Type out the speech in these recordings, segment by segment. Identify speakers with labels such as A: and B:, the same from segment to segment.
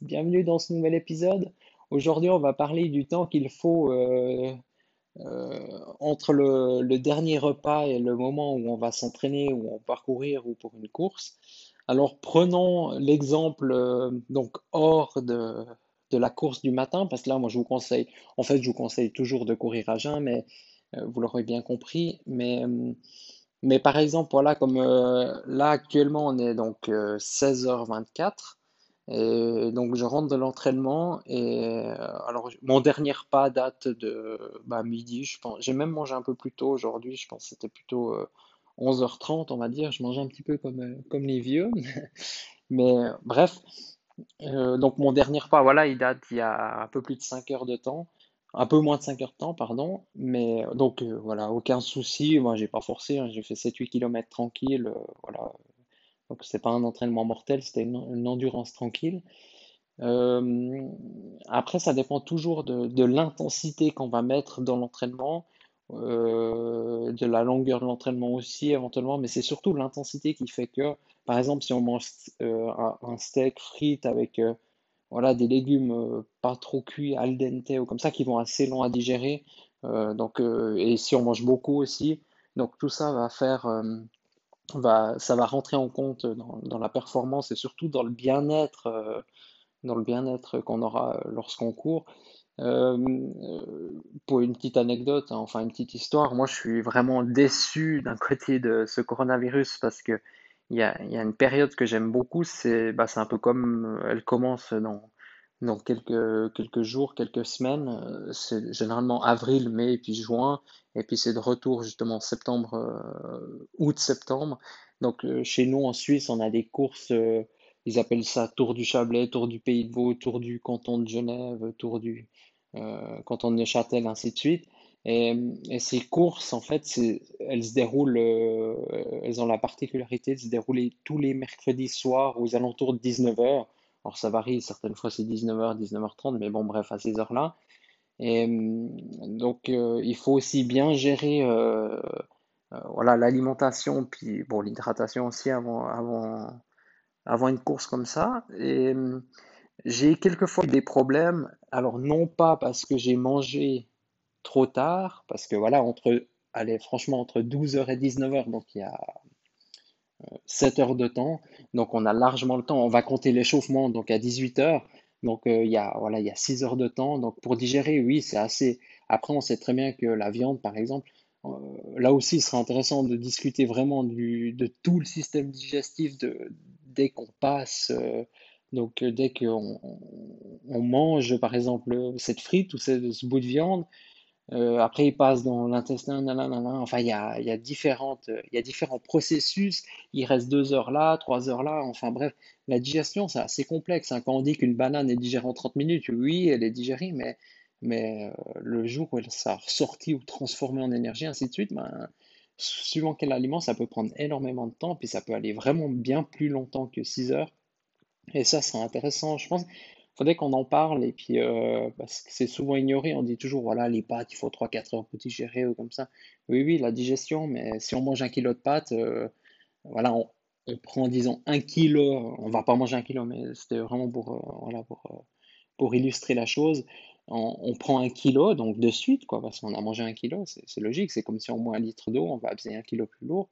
A: bienvenue dans ce nouvel épisode. Aujourd'hui, on va parler du temps qu'il faut euh, euh, entre le, dernier repas et le moment où on va s'entraîner ou en parcourir ou pour une course. Alors prenons l'exemple euh, donc hors de, la course du matin, parce que là, moi, je vous conseille, en fait, je vous conseille toujours de courir à jeun, mais vous l'aurez bien compris. Mais, mais par exemple, voilà, comme là, actuellement, on est donc 16h24. Et donc je rentre de l'entraînement et alors mon dernier repas date de bah, midi, je pense. J'ai même mangé un peu plus tôt aujourd'hui, je pense que c'était plutôt 11h30, on va dire. Je mangeais un petit peu comme, euh, comme les vieux. Mais euh, bref, euh, donc mon dernier repas, voilà, il date il y a un peu plus de 5 heures de temps. Un peu moins de 5 heures de temps, pardon. Mais donc voilà, aucun souci. Moi, j'ai pas forcé. hein. J'ai fait 7-8 km tranquille. voilà. Donc c'est pas un entraînement mortel, c'était une, endurance tranquille. après, ça dépend toujours de, l'intensité qu'on va mettre dans l'entraînement euh, de la longueur de l'entraînement aussi éventuellement, mais c'est surtout l'intensité qui fait que, par exemple, si on mange euh, un steak frites avec euh, voilà, des légumes pas trop cuits al dente ou comme ça qui vont assez long à digérer, donc, et si on mange beaucoup aussi, donc tout ça va faire, ça va rentrer en compte dans, la performance et surtout dans le bien-être, dans le bien-être qu'on aura lorsqu'on court. Euh, pour une petite anecdote, hein, enfin une petite histoire, moi je suis vraiment déçu d'un côté de ce coronavirus parce que il y a, une période que j'aime beaucoup, c'est bah, un peu comme elle commence dans, dans quelques, quelques jours, quelques semaines, euh, c'est généralement avril, mai et puis juin, et puis c'est de retour justement septembre, euh, août-septembre. Donc chez nous en Suisse, on a des courses, ils appellent ça Tour du Chablais, Tour du Pays de Vaud, Tour du canton de Genève, Tour du, euh, canton de Neuchâtel, ainsi de suite. Et, ces courses, en fait, elles se déroulent, euh, elles ont la particularité de se dérouler tous les mercredis soirs aux alentours de 19h. Alors ça varie, certaines fois c'est 19h, 19h30, mais bon, bref, à ces heures-là. Et donc, euh, il faut aussi bien gérer euh, euh, voilà, l'alimentation, puis bon, l'hydratation aussi avant, avant, avant une course comme ça. Et j'ai quelquefois des problèmes, alors non pas parce que j'ai mangé trop tard, parce que voilà, entre, allez, franchement, entre 12h et 19h, donc il y a 7 euh, heures de temps, donc on a largement le temps, on va compter l'échauffement, donc à 18h, donc euh, il y a, voilà, il y a 6 heures de temps, donc pour digérer, oui, c'est assez. Après, on sait très bien que la viande, par exemple, euh, là aussi, il sera intéressant de discuter vraiment du, de tout le système digestif de, dès qu'on passe donc, euh, dès qu'on on mange, par exemple, cette frite ou ce, ce bout de viande, euh, après, il passe dans l'intestin, enfin, il y a, y a différentes, il y a différents processus. Il reste deux heures là, trois heures là. Enfin, bref, la digestion, c'est assez complexe. hein. Quand on dit qu'une banane est digérée en 30 minutes, oui, elle est digérée, mais, mais euh, le jour où elle sera ressortie ou transformée en énergie, ainsi de suite, ben, suivant quel aliment, ça peut prendre énormément de temps, puis ça peut aller vraiment bien plus longtemps que 6 heures. Et ça, c'est intéressant. Je pense faudrait qu'on en parle. Et puis, euh, parce que c'est souvent ignoré. On dit toujours, voilà, les pâtes, il faut 3-4 heures pour digérer ou comme ça. Oui, oui, la digestion. Mais si on mange un kilo de pâtes, euh, voilà, on, prend, disons, un kilo. On va pas manger un kilo, mais c'était vraiment pour, euh, voilà, pour, pour illustrer la chose. On, on, prend un kilo, donc de suite, quoi, parce qu'on a mangé un kilo. C'est logique. C'est comme si on boit un litre d'eau, on va abuser un kilo plus lourd.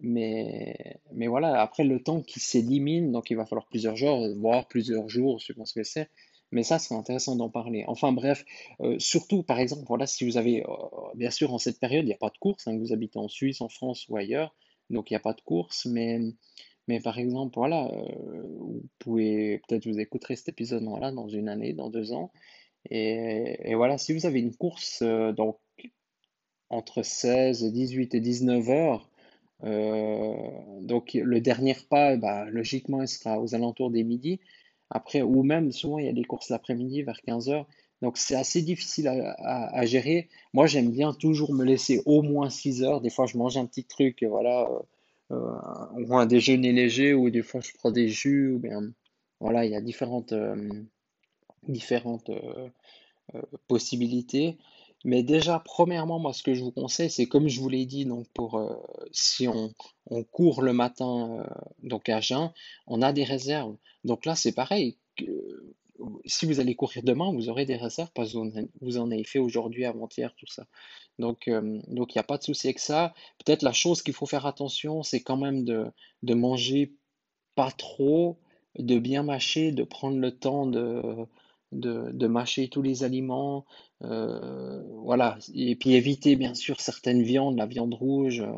A: Mais, mais voilà, après le temps qui s'élimine, donc il va falloir plusieurs jours, voire plusieurs jours, je pense que c'est. Mais ça, c'est intéressant d'en parler. Enfin bref, euh, surtout par exemple, voilà, si vous avez, euh, bien sûr, en cette période, il n'y a pas de course, hein, que vous habitez en Suisse, en France ou ailleurs, donc il n'y a pas de course, mais, mais par exemple, voilà, euh, vous pouvez, peut-être vous écouterez cet épisode voilà, dans une année, dans deux ans, et, et voilà, si vous avez une course donc entre 16, 18 et 19 heures, donc le dernier repas, bah, logiquement, il sera aux alentours des midis. Après, ou même souvent, il y a des courses l'après-midi vers 15 heures. Donc, c'est assez difficile à, gérer. Moi, j'aime bien toujours me laisser au moins 6 heures. Des fois, je mange un petit truc, voilà, euh, euh, ou un déjeuner léger, ou des fois, je prends des jus, ou bien, voilà, il y a différentes, euh, différentes euh, euh, possibilités. Mais déjà, premièrement, moi, ce que je vous conseille, c'est comme je vous l'ai dit, donc pour euh, si on, on court le matin, euh, donc à jeun, on a des réserves. Donc là, c'est pareil. si vous allez courir demain, vous aurez des réserves parce que vous en avez fait aujourd'hui, avant-hier, tout ça. Donc, euh, donc il n'y a pas de souci avec ça. Peut-être la chose qu'il faut faire attention, c'est quand même de, de manger pas trop, de bien mâcher, de prendre le temps de, de, mâcher tous les aliments, euh, voilà, et puis éviter bien sûr certaines viandes, la viande rouge euh,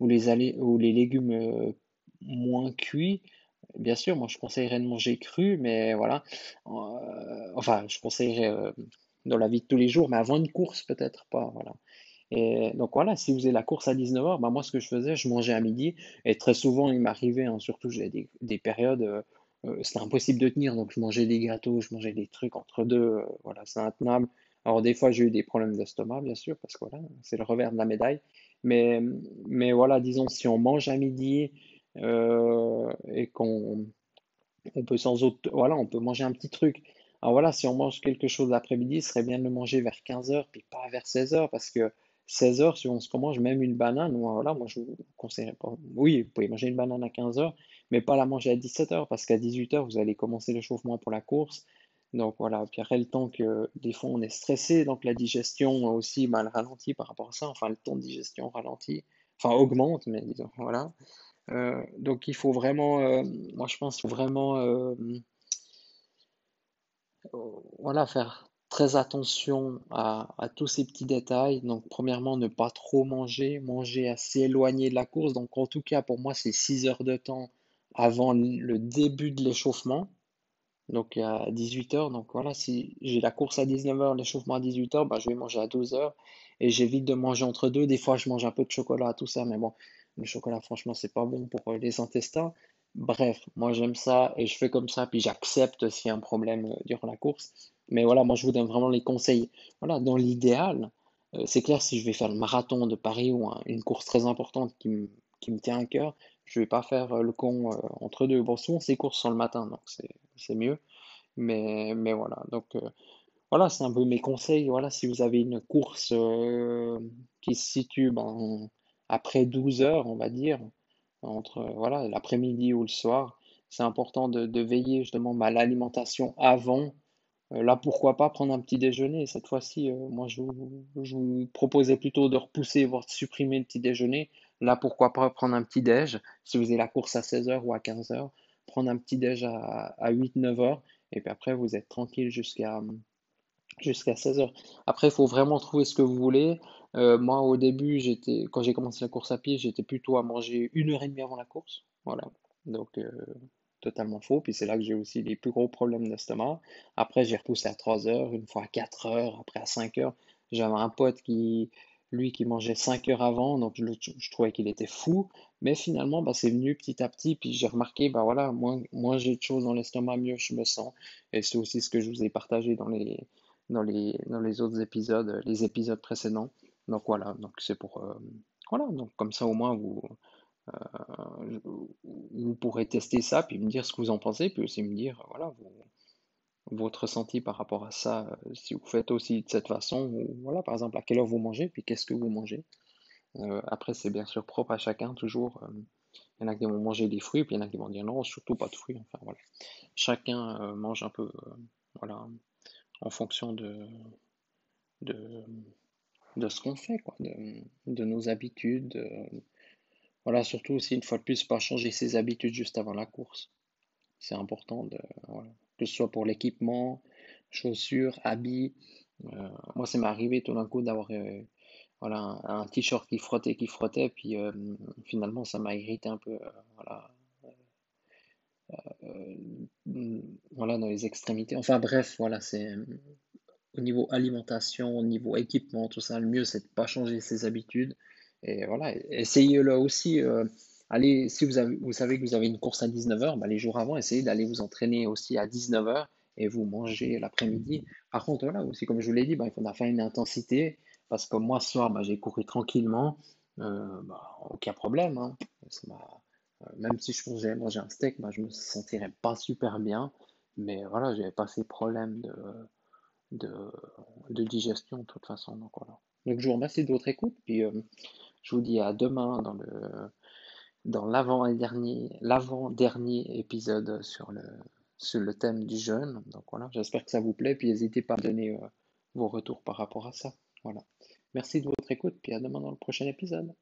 A: ou les, ou les légumes euh, moins cuits. Bien sûr, moi je conseillerais de manger cru, mais voilà, enfin je conseillerais dans la vie de tous les jours, mais avant une course peut-être pas, voilà. Et donc voilà, si vous avez la course à 19h, bah moi ce que je faisais, je mangeais à midi. Et très souvent, il m'arrivait, hein, surtout j'ai des, des périodes, c'était impossible de tenir. Donc je mangeais des gâteaux, je mangeais des trucs entre deux. euh, voilà, c'est intenable. Alors des fois, j'ai eu des problèmes d'estomac, bien sûr, parce que voilà, c'est le revers de la médaille. Mais, mais voilà, disons, si on mange à midi euh, et qu'on on peut sans autre, voilà, on peut manger un petit truc. Alors voilà, si on mange quelque chose l'après-midi, ce serait bien de le manger vers 15 heures, puis pas vers 16 heures, parce que 16 heures, si on se mange même une banane, voilà, moi je vous conseillerais pas. Oui, vous pouvez manger une banane à 15 heures, mais pas la manger à 17 heures, parce qu'à 18 heures, vous allez commencer l'échauffement pour la course. Donc voilà, puis après le temps que des fois on est stressé, donc la digestion aussi mal ralentit par rapport à ça, enfin le temps de digestion ralentit, enfin augmente, mais disons, voilà. Euh, donc il faut vraiment, euh, moi je pense vraiment euh, voilà, faire très attention à, tous ces petits détails. Donc premièrement, ne pas trop manger, manger assez éloigné de la course. Donc en tout cas, pour moi, c'est 6 heures de temps avant le début de l'échauffement. Donc à 18 heures. Donc voilà, si j'ai la course à 19 heures, l'échauffement à 18 heures, bah, je vais manger à 12 heures. Et j'évite de manger entre deux. Des fois, je mange un peu de chocolat, tout ça. Mais bon, le chocolat, franchement, c'est pas bon pour les intestins. Bref, moi j'aime ça et je fais comme ça. Puis j'accepte s'il y a un problème euh, durant la course. Mais voilà, moi je vous donne vraiment les conseils. Voilà, dans l'idéal, euh, c'est clair, si je vais faire le marathon de Paris ou un- une course très importante qui me, qui me tient à cœur, je vais pas faire euh, le con euh, entre deux. Bon, souvent ces courses sont le matin, donc c'est mieux. Mais, mais voilà, donc voilà, c'est un peu mes conseils. Voilà, si vous avez une course qui se situe ben, après 12 heures, on va dire, entre voilà, l'après-midi ou le soir, c'est important de, de veiller justement ben, à l'alimentation avant. Euh, là, pourquoi pas prendre un petit déjeuner? Cette fois-ci, euh, moi, je vous, proposais plutôt de repousser, voire de supprimer le petit déjeuner. Là, pourquoi pas prendre un petit déj, si vous avez la course à 16 heures ou à 15 heures, prendre un petit déj à, à 8-9 heures, et puis après, vous êtes tranquille jusqu'à jusqu'à 16 heures. Après, il faut vraiment trouver ce que vous voulez. Euh, moi, au début, j'étais, quand j'ai commencé la course à pied, j'étais plutôt à manger une heure et demie avant la course. Voilà. Donc, totalement faux. Puis c'est là que j'ai aussi les plus gros problèmes d'estomac. Après, j'ai repoussé à 3 heures, une fois à 4 heures, après à 5 heures. J'avais un pote qui, lui, qui mangeait 5 heures avant, donc je, trouvais qu'il était fou. Mais finalement, bah, c'est venu petit à petit. Puis j'ai remarqué, bah voilà, moins, moins j'ai de choses dans l'estomac, mieux je me sens. Et c'est aussi ce que je vous ai partagé dans les, dans les, dans les autres épisodes, les épisodes précédents. Donc voilà, donc c'est pour, euh, voilà, donc comme ça au moins vous, vous pourrez tester ça, puis me dire ce que vous en pensez, puis aussi me dire, voilà, vous- votre ressenti par rapport à ça, euh, si vous faites aussi de cette façon, ou voilà, par exemple, à quelle heure vous mangez, puis qu'est-ce que vous mangez. Euh, après, c'est bien sûr propre à chacun, toujours. euh, il y en a qui vont manger des fruits, puis il y en a qui vont dire non, surtout pas de fruits. Enfin voilà. Chacun euh, mange un peu, euh, voilà, en fonction de, de, de ce qu'on fait, quoi, de, de nos habitudes. Voilà, surtout aussi, une fois de plus, pas changer ses habitudes juste avant la course. C'est important que ce soit pour l'équipement, chaussures, habits. Euh, moi, ça m'est arrivé tout d'un coup d'avoir euh, voilà, un, t-shirt qui frottait, qui frottait, puis euh, finalement, ça m'a irrité un peu. voilà, dans les extrémités. Enfin bref, voilà, c'est au niveau alimentation, au niveau équipement, tout ça, le mieux c'est de pas changer ses habitudes. Et voilà, essayez-le aussi. euh, allez, si vous, avez, vous savez que vous avez une course à 19h, bah, les jours avant, essayez d'aller vous entraîner aussi à 19h et vous mangez l'après-midi. Par contre, voilà, aussi comme je vous l'ai dit, bah, il faudra faire une intensité parce que moi, ce soir, bah, j'ai couru tranquillement, euh, bah, aucun problème. hein. M'a- euh, même si je mangeais, manger un steak, bah, je me sentirais pas super bien. Mais voilà, j'avais pas ces problèmes de, de, digestion de toute façon. Donc voilà. Donc je vous remercie de votre écoute, puis je vous dis à demain dans le dans l'avant-dernier l'avant-dernier épisode sur le thème du jeûne. Donc voilà, j'espère que ça vous plaît, puis n'hésitez pas à donner euh, vos retours par rapport à ça. Voilà. Merci de votre écoute, puis à demain dans le prochain épisode.